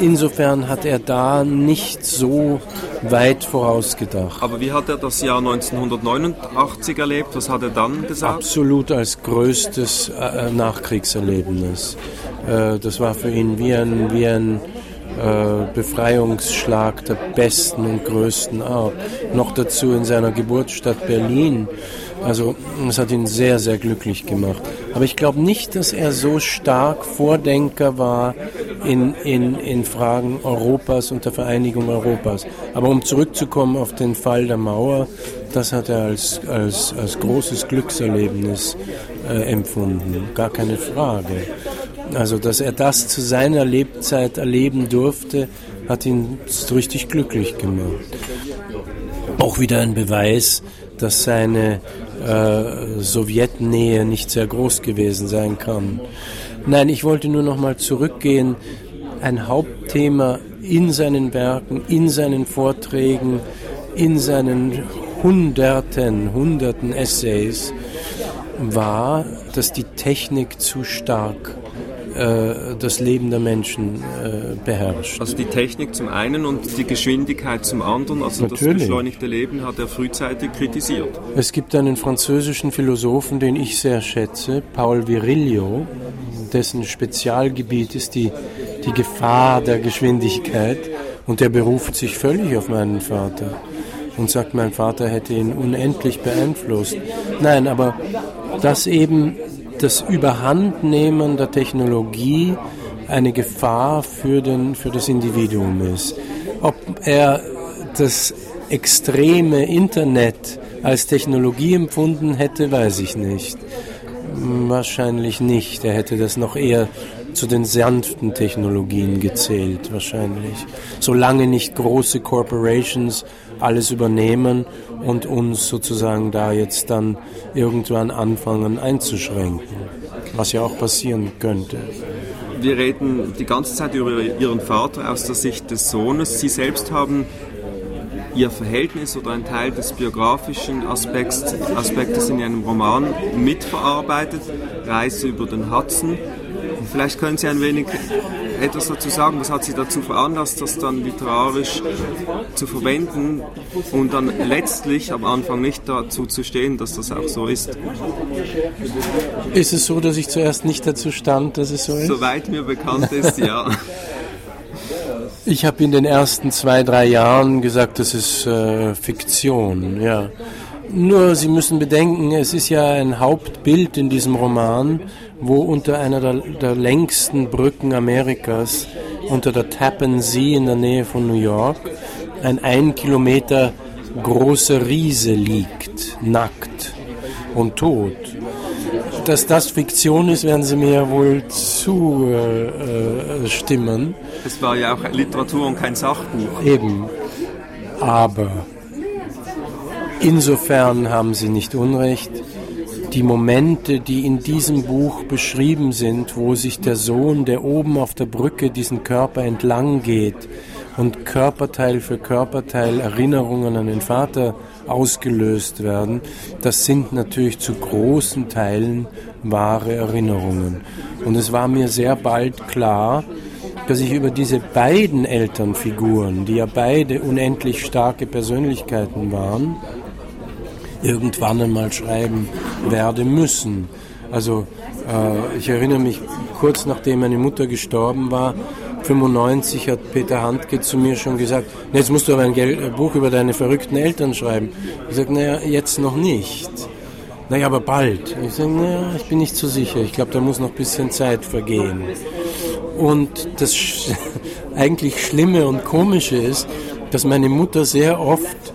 [SPEAKER 3] insofern hat er da nicht so weit vorausgedacht.
[SPEAKER 2] Aber wie hat er das Jahr 1989 erlebt? Was hat er dann gesagt?
[SPEAKER 3] Absolut als größtes äh, Nachkriegserlebnis. Äh, das war für ihn wie ein, wie ein äh, Befreiungsschlag der besten und größten Art. Noch dazu in seiner Geburtsstadt Berlin. Also es hat ihn sehr, sehr glücklich gemacht. Aber ich glaube nicht, dass er so stark Vordenker war in, in, in Fragen Europas und der Vereinigung Europas. Aber um zurückzukommen auf den Fall der Mauer, das hat er als, als, als großes Glückserlebnis äh, empfunden. Gar keine Frage. Also, dass er das zu seiner Lebzeit erleben durfte, hat ihn richtig glücklich gemacht. Auch wieder ein Beweis, dass seine äh, Sowjetnähe nicht sehr groß gewesen sein kann. Nein, ich wollte nur noch mal zurückgehen. Ein Hauptthema in seinen Werken, in seinen Vorträgen, in seinen Hunderten, Hunderten Essays war, dass die Technik zu stark äh, das Leben der Menschen äh, beherrscht.
[SPEAKER 2] Also die Technik zum einen und die Geschwindigkeit zum anderen, also Natürlich. das beschleunigte Leben hat er frühzeitig kritisiert.
[SPEAKER 3] Es gibt einen französischen Philosophen, den ich sehr schätze, Paul Virilio, dessen Spezialgebiet ist die, die Gefahr der Geschwindigkeit und der beruft sich völlig auf meinen Vater und sagt, mein Vater hätte ihn unendlich beeinflusst. Nein, aber dass eben das Überhandnehmen der Technologie eine Gefahr für, den, für das Individuum ist. Ob er das extreme Internet als Technologie empfunden hätte, weiß ich nicht. Wahrscheinlich nicht. Er hätte das noch eher zu den sanften Technologien gezählt, wahrscheinlich. Solange nicht große Corporations alles übernehmen und uns sozusagen da jetzt dann irgendwann anfangen einzuschränken, was ja auch passieren könnte.
[SPEAKER 2] Wir reden die ganze Zeit über Ihren Vater aus der Sicht des Sohnes. Sie selbst haben Ihr Verhältnis oder ein Teil des biografischen Aspekts, Aspektes in Ihrem Roman mitverarbeitet, Reise über den Hudson. Vielleicht können Sie ein wenig etwas dazu sagen, was hat Sie dazu veranlasst, das dann literarisch zu verwenden und dann letztlich am Anfang nicht dazu zu stehen, dass das auch so ist?
[SPEAKER 3] Ist es so, dass ich zuerst nicht dazu stand, dass es so ist?
[SPEAKER 2] Soweit mir bekannt ist, ja. [LAUGHS]
[SPEAKER 3] Ich habe in den ersten zwei, drei Jahren gesagt, das ist äh, Fiktion, ja. Nur, Sie müssen bedenken, es ist ja ein Hauptbild in diesem Roman, wo unter einer der, der längsten Brücken Amerikas, unter der Tappan Sea in der Nähe von New York, ein ein Kilometer großer Riese liegt, nackt und tot. Dass das Fiktion ist, werden Sie mir wohl zustimmen. Äh,
[SPEAKER 2] es war ja auch Literatur und kein Sachbuch.
[SPEAKER 3] Eben. Aber insofern haben Sie nicht Unrecht. Die Momente, die in diesem Buch beschrieben sind, wo sich der Sohn, der oben auf der Brücke diesen Körper entlang geht und Körperteil für Körperteil Erinnerungen an den Vater ausgelöst werden, das sind natürlich zu großen Teilen wahre Erinnerungen. Und es war mir sehr bald klar, dass ich über diese beiden Elternfiguren, die ja beide unendlich starke Persönlichkeiten waren, irgendwann einmal schreiben werde müssen. Also äh, ich erinnere mich, kurz nachdem meine Mutter gestorben war, 95 hat Peter Handke zu mir schon gesagt, jetzt musst du aber ein Buch über deine verrückten Eltern schreiben. Ich sage, naja, jetzt noch nicht. Naja, aber bald. Ich sage, naja, ich bin nicht so sicher. Ich glaube, da muss noch ein bisschen Zeit vergehen. Und das [LAUGHS] eigentlich Schlimme und Komische ist, dass meine Mutter sehr oft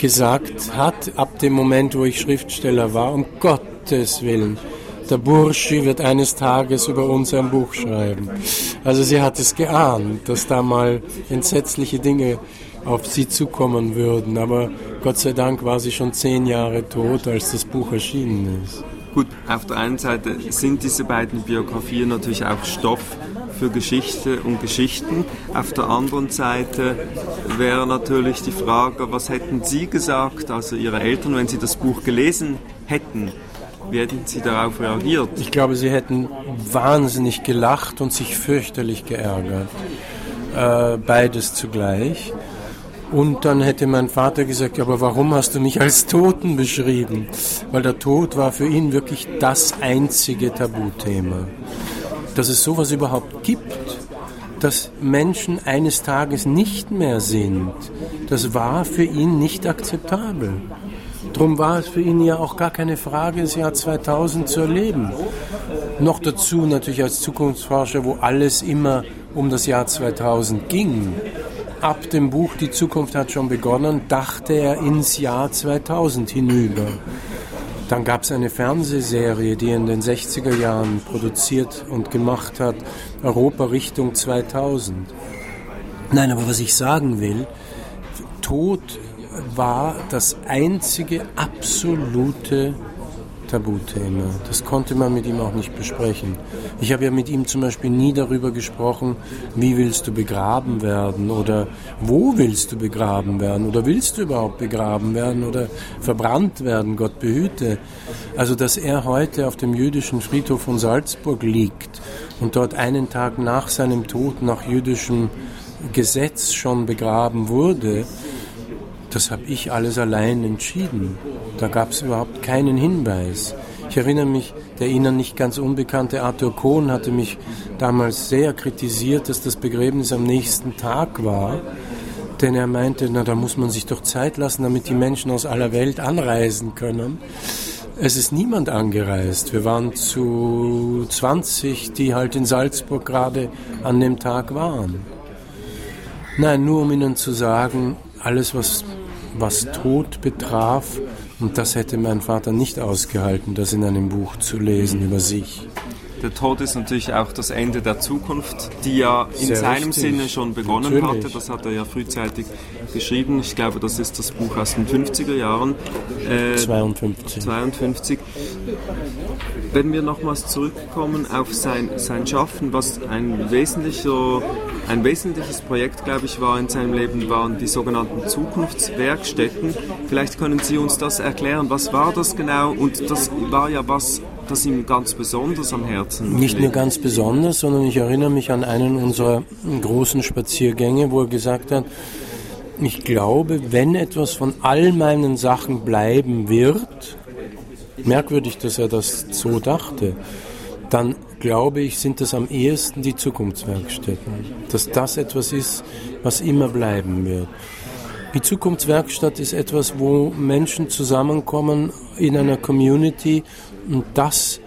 [SPEAKER 3] gesagt hat, ab dem Moment, wo ich Schriftsteller war, um Gottes Willen, der Burschi wird eines Tages über uns ein Buch schreiben. Also sie hat es geahnt, dass da mal entsetzliche Dinge auf sie zukommen würden. Aber Gott sei Dank war sie schon zehn Jahre tot, als das Buch erschienen ist.
[SPEAKER 2] Gut, auf der einen Seite sind diese beiden Biografien natürlich auch Stoff für Geschichte und Geschichten. Auf der anderen Seite wäre natürlich die Frage, was hätten Sie gesagt, also Ihre Eltern, wenn Sie das Buch gelesen hätten? Wie hätten Sie darauf reagiert?
[SPEAKER 3] Ich glaube, sie hätten wahnsinnig gelacht und sich fürchterlich geärgert. Äh, beides zugleich. Und dann hätte mein Vater gesagt, aber warum hast du mich als Toten beschrieben? Weil der Tod war für ihn wirklich das einzige Tabuthema. Dass es sowas überhaupt gibt, dass Menschen eines Tages nicht mehr sind, das war für ihn nicht akzeptabel. Darum war es für ihn ja auch gar keine Frage, das Jahr 2000 zu erleben. Noch dazu natürlich als Zukunftsforscher, wo alles immer um das Jahr 2000 ging ab dem Buch Die Zukunft hat schon begonnen, dachte er ins Jahr 2000 hinüber. Dann gab es eine Fernsehserie, die in den 60er Jahren produziert und gemacht hat, Europa Richtung 2000. Nein, aber was ich sagen will, Tod war das einzige absolute Tabuthema. Das konnte man mit ihm auch nicht besprechen. Ich habe ja mit ihm zum Beispiel nie darüber gesprochen, wie willst du begraben werden oder wo willst du begraben werden oder willst du überhaupt begraben werden oder verbrannt werden, Gott behüte. Also, dass er heute auf dem jüdischen Friedhof von Salzburg liegt und dort einen Tag nach seinem Tod nach jüdischem Gesetz schon begraben wurde, das habe ich alles allein entschieden. Da gab es überhaupt keinen Hinweis. Ich erinnere mich, der Ihnen nicht ganz unbekannte Arthur Kohn hatte mich damals sehr kritisiert, dass das Begräbnis am nächsten Tag war. Denn er meinte, na, da muss man sich doch Zeit lassen, damit die Menschen aus aller Welt anreisen können. Es ist niemand angereist. Wir waren zu 20, die halt in Salzburg gerade an dem Tag waren. Nein, nur um Ihnen zu sagen, alles, was was Tod betraf, Und das hätte mein Vater nicht ausgehalten, das in einem Buch zu lesen über sich.
[SPEAKER 2] Der Tod ist natürlich auch das Ende der Zukunft, die ja in Sehr seinem richtig. Sinne schon begonnen natürlich. hatte. Das hat er ja frühzeitig geschrieben. Ich glaube, das ist das Buch aus den 50er Jahren.
[SPEAKER 3] Äh, 52.
[SPEAKER 2] 52. Wenn wir nochmals zurückkommen auf sein, sein Schaffen, was ein wesentlicher ein wesentliches Projekt, glaube ich, war in seinem Leben, waren die sogenannten Zukunftswerkstätten. Vielleicht können Sie uns das erklären. Was war das genau? Und das war ja was, das ihm ganz besonders am Herzen
[SPEAKER 3] Nicht liegt. nur ganz besonders, sondern ich erinnere mich an einen unserer großen Spaziergänge, wo er gesagt hat, ich glaube, wenn etwas von all meinen Sachen bleiben wird, merkwürdig, dass er das so dachte, dann glaube ich, sind das am ehesten die Zukunftswerkstätten. Dass das etwas ist, was immer bleiben wird. Die Zukunftswerkstatt ist etwas, wo Menschen zusammenkommen in einer Community und das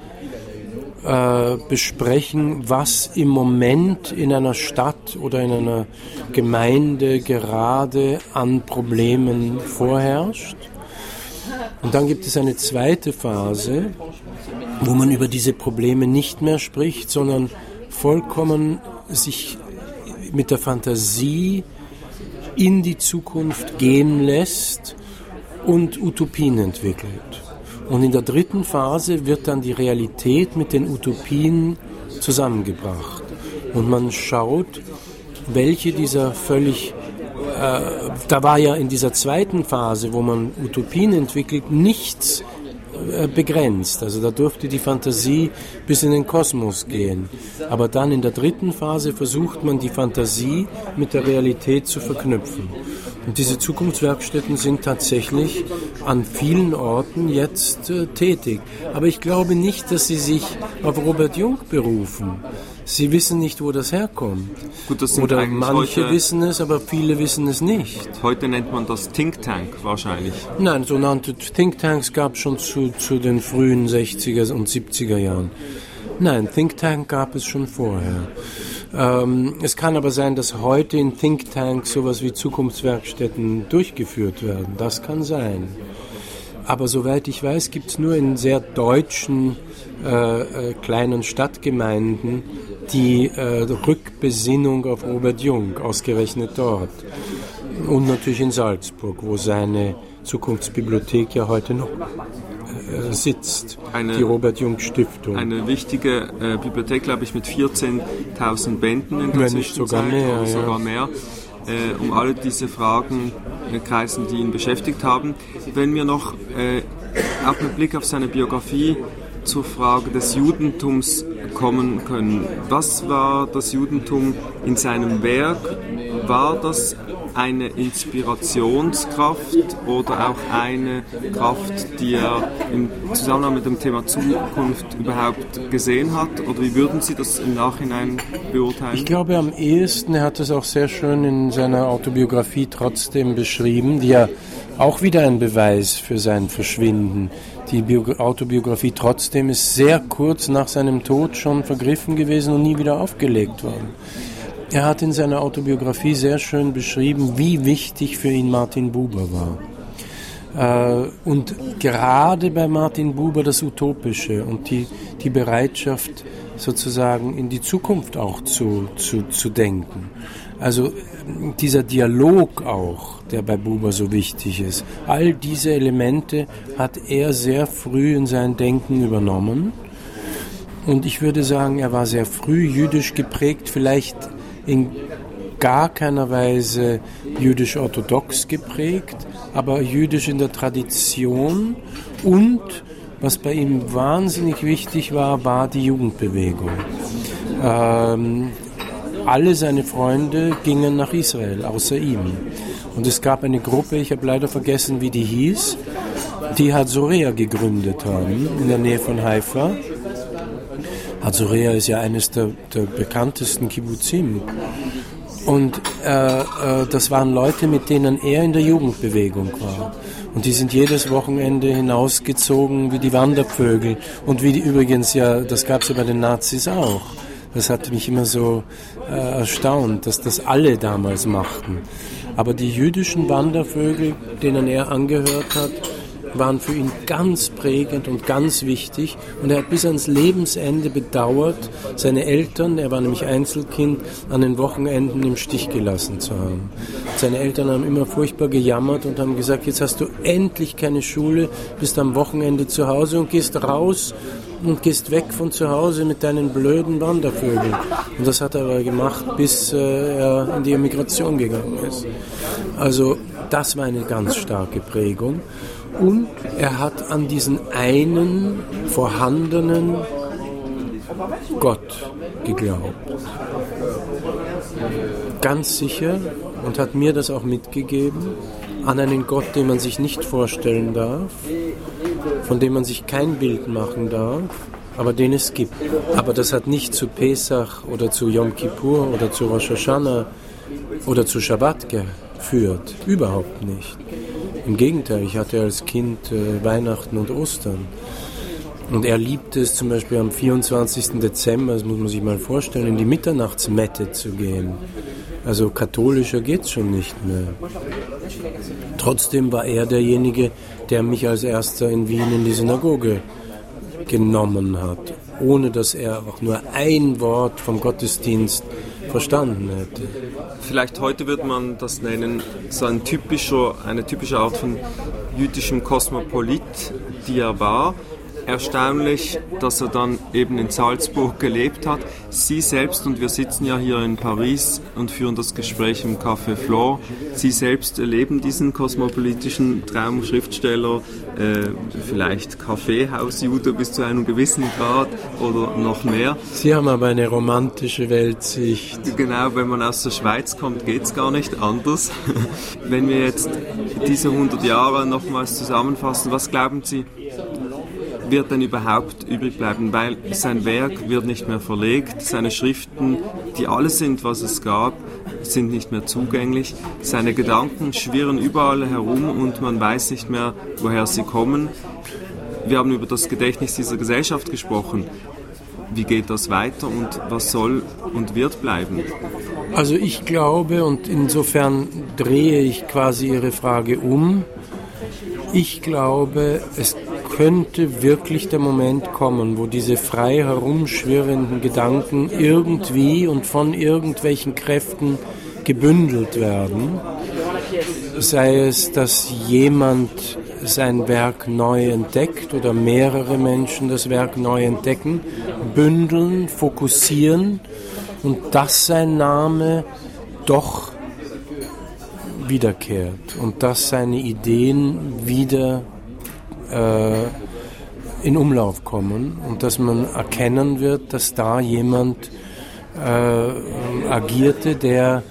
[SPEAKER 3] äh, besprechen, was im Moment in einer Stadt oder in einer Gemeinde gerade an Problemen vorherrscht. Und dann gibt es eine zweite Phase, wo man über diese Probleme nicht mehr spricht, sondern vollkommen sich mit der Fantasie in die Zukunft gehen lässt und Utopien entwickelt. Und in der dritten Phase wird dann die Realität mit den Utopien zusammengebracht. Und man schaut, welche dieser völlig, äh, da war ja in dieser zweiten Phase, wo man Utopien entwickelt, nichts äh, begrenzt. Also da durfte die Fantasie bis in den Kosmos gehen. Aber dann in der dritten Phase versucht man die Fantasie mit der Realität zu verknüpfen. Und diese Zukunftswerkstätten sind tatsächlich an vielen Orten jetzt äh, tätig. Aber ich glaube nicht, dass sie sich auf Robert Jung berufen. Sie wissen nicht, wo das herkommt. Gut, das Oder manche wissen es, aber viele wissen es nicht.
[SPEAKER 2] Heute nennt man das Think Tank wahrscheinlich.
[SPEAKER 3] Nein, so nannte Think Tanks gab es schon zu, zu den frühen 60er und 70er Jahren. Nein, Think Tank gab es schon vorher. Ähm, es kann aber sein, dass heute in Think Tanks sowas wie Zukunftswerkstätten durchgeführt werden. Das kann sein. Aber soweit ich weiß, gibt es nur in sehr deutschen äh, äh, kleinen Stadtgemeinden die äh, Rückbesinnung auf Robert Jung, ausgerechnet dort. Und natürlich in Salzburg, wo seine Zukunftsbibliothek ja heute noch äh, sitzt, eine, die Robert Jung Stiftung.
[SPEAKER 2] Eine wichtige äh, Bibliothek, glaube ich, mit 14.000 Bänden in
[SPEAKER 3] der Wenn nicht sogar mehr.
[SPEAKER 2] Oder sogar mehr. Äh, um alle diese Fragen äh, kreisen, die ihn beschäftigt haben. Wenn wir noch äh, auch mit Blick auf seine Biografie zur Frage des Judentums kommen können. Was war das Judentum in seinem Werk? War das eine Inspirationskraft oder auch eine Kraft, die er im Zusammenhang mit dem Thema Zukunft überhaupt gesehen hat? Oder wie würden Sie das im Nachhinein beurteilen?
[SPEAKER 3] Ich glaube am ehesten, er hat es auch sehr schön in seiner Autobiografie trotzdem beschrieben, die ja auch wieder ein Beweis für sein Verschwinden die Bio Autobiografie trotzdem ist sehr kurz nach seinem Tod schon vergriffen gewesen und nie wieder aufgelegt worden. Er hat in seiner Autobiografie sehr schön beschrieben, wie wichtig für ihn Martin Buber war. Äh, und gerade bei Martin Buber das Utopische und die, die Bereitschaft, sozusagen in die Zukunft auch zu, zu, zu denken. Also dieser Dialog auch, der bei Buber so wichtig ist, all diese Elemente hat er sehr früh in sein Denken übernommen. Und ich würde sagen, er war sehr früh jüdisch geprägt, vielleicht in gar keiner Weise jüdisch-orthodox geprägt, aber jüdisch in der Tradition und was bei ihm wahnsinnig wichtig war, war die Jugendbewegung. Ähm, alle seine Freunde gingen nach Israel, außer ihm. Und es gab eine Gruppe, ich habe leider vergessen, wie die hieß, die Hazorea gegründet haben, in der Nähe von Haifa. Hazorea ist ja eines der, der bekanntesten Kibbutzim. Und äh, äh, das waren Leute, mit denen er in der Jugendbewegung war. Und die sind jedes Wochenende hinausgezogen wie die Wandervögel. Und wie die übrigens ja, das gab es ja bei den Nazis auch. Das hat mich immer so äh, erstaunt, dass das alle damals machten. Aber die jüdischen Wandervögel, denen er angehört hat, waren für ihn ganz prägend und ganz wichtig. Und er hat bis ans Lebensende bedauert, seine Eltern, er war nämlich Einzelkind, an den Wochenenden im Stich gelassen zu haben. Seine Eltern haben immer furchtbar gejammert und haben gesagt, jetzt hast du endlich keine Schule, bist am Wochenende zu Hause und gehst raus und gehst weg von zu Hause mit deinen blöden Wandervögeln. Und das hat er aber gemacht, bis äh, er in die Emigration gegangen ist. Also das war eine ganz starke Prägung. Und er hat an diesen einen vorhandenen Gott geglaubt. Ganz sicher und hat mir das auch mitgegeben, an einen Gott, den man sich nicht vorstellen darf, von dem man sich kein Bild machen darf, aber den es gibt. Aber das hat nicht zu Pesach oder zu Yom Kippur oder zu Rosh Hashanah oder zu Shabbat geführt. Überhaupt nicht. Im Gegenteil, ich hatte als Kind äh, Weihnachten und Ostern. Und er liebte es zum Beispiel am 24. Dezember, das muss man sich mal vorstellen, in die Mitternachtsmette zu gehen. Also katholischer geht's schon nicht mehr. Trotzdem war er derjenige, der mich als erster in Wien in die Synagoge genommen hat, ohne dass er auch nur ein Wort vom Gottesdienst verstanden hätte.
[SPEAKER 2] Vielleicht heute würde man das nennen, so ein typischer, eine typische Art von jüdischem Kosmopolit, die er war erstaunlich, dass er dann eben in Salzburg gelebt hat. Sie selbst, und wir sitzen ja hier in Paris und führen das Gespräch im Café Flore, Sie selbst erleben diesen kosmopolitischen Traumschriftsteller, äh, vielleicht Kaffeehausjude bis zu einem gewissen Grad oder noch mehr.
[SPEAKER 3] Sie haben aber eine romantische Weltsicht.
[SPEAKER 2] Genau, wenn man aus der Schweiz kommt, geht es gar nicht anders. [LAUGHS] wenn wir jetzt diese 100 Jahre nochmals zusammenfassen, was glauben Sie, wird denn überhaupt übrig bleiben? Weil sein Werk wird nicht mehr verlegt, seine Schriften, die alles sind, was es gab, sind nicht mehr zugänglich. Seine Gedanken schwirren überall herum und man weiß nicht mehr, woher sie kommen. Wir haben über das Gedächtnis dieser Gesellschaft gesprochen. Wie geht das weiter und was soll und wird bleiben?
[SPEAKER 3] Also ich glaube, und insofern drehe ich quasi Ihre Frage um, ich glaube, es könnte wirklich der Moment kommen, wo diese frei herumschwirrenden Gedanken irgendwie und von irgendwelchen Kräften gebündelt werden. Sei es, dass jemand sein Werk neu entdeckt oder mehrere Menschen das Werk neu entdecken, bündeln, fokussieren und dass sein Name doch wiederkehrt und dass seine Ideen wieder äh, in Umlauf kommen und dass man erkennen wird, dass da jemand äh, agierte, der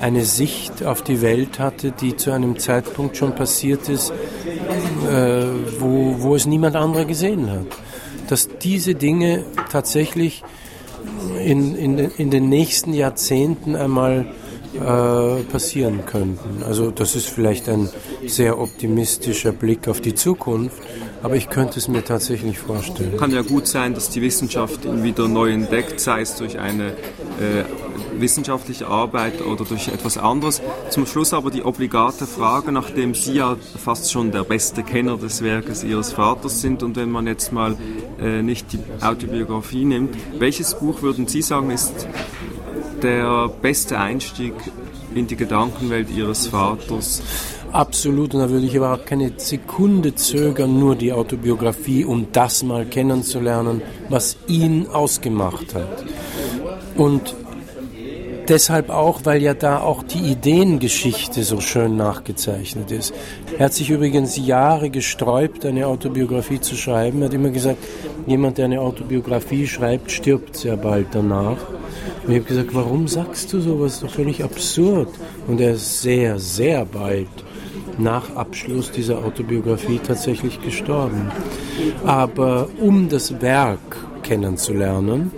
[SPEAKER 3] eine Sicht auf die Welt hatte, die zu einem Zeitpunkt schon passiert ist, äh, wo, wo es niemand anderer gesehen hat. Dass diese Dinge tatsächlich in, in, in den nächsten Jahrzehnten einmal äh, passieren könnten. Also das ist vielleicht ein sehr optimistischer Blick auf die Zukunft, aber ich könnte es mir tatsächlich vorstellen.
[SPEAKER 2] Kann ja gut sein, dass die Wissenschaft ihn wieder neu entdeckt, sei es durch eine äh, wissenschaftliche Arbeit oder durch etwas anderes. Zum Schluss aber die obligate Frage, nachdem Sie ja fast schon der beste Kenner des Werkes Ihres Vaters sind und wenn man jetzt mal äh, nicht die Autobiografie nimmt, welches Buch würden Sie sagen ist der beste Einstieg in die Gedankenwelt Ihres Vaters?
[SPEAKER 3] Absolut, und da würde ich überhaupt keine Sekunde zögern, nur die Autobiografie, um das mal kennenzulernen, was ihn ausgemacht hat. Und deshalb auch, weil ja da auch die Ideengeschichte so schön nachgezeichnet ist. Er hat sich übrigens Jahre gesträubt, eine Autobiografie zu schreiben. Er hat immer gesagt, jemand, der eine Autobiografie schreibt, stirbt sehr bald danach. Und ich habe gesagt, warum sagst du sowas? Das ist doch völlig absurd. Und er ist sehr, sehr bald nach Abschluss dieser Autobiografie tatsächlich gestorben. Aber um das Werk kennenzulernen,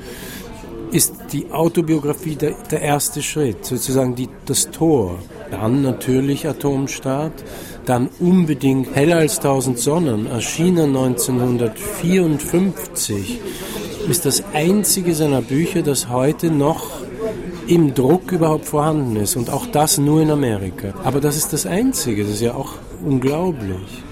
[SPEAKER 3] ist die Autobiografie der, der erste Schritt, sozusagen die, das Tor. Dann natürlich Atomstaat, dann unbedingt Heller als tausend Sonnen, erschienen 1954 ist das einzige seiner Bücher, das heute noch im Druck überhaupt vorhanden ist. Und auch das nur in Amerika. Aber das ist das Einzige, das ist ja auch unglaublich.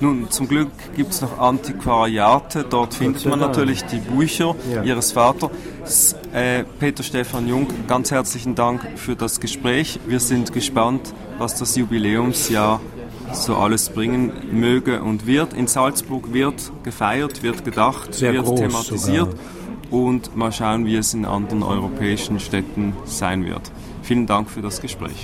[SPEAKER 2] Nun, zum Glück gibt es noch Antiquariate. Dort findet man natürlich die Bücher ja. Ihres Vaters. Äh, Peter Stefan Jung, ganz herzlichen Dank für das Gespräch. Wir sind gespannt, was das Jubiläumsjahr so alles bringen möge und wird. In Salzburg wird gefeiert, wird gedacht,
[SPEAKER 3] Sehr
[SPEAKER 2] wird thematisiert.
[SPEAKER 3] sogar.
[SPEAKER 2] Und mal schauen, wie es in anderen europäischen Städten sein wird. Vielen Dank für das Gespräch.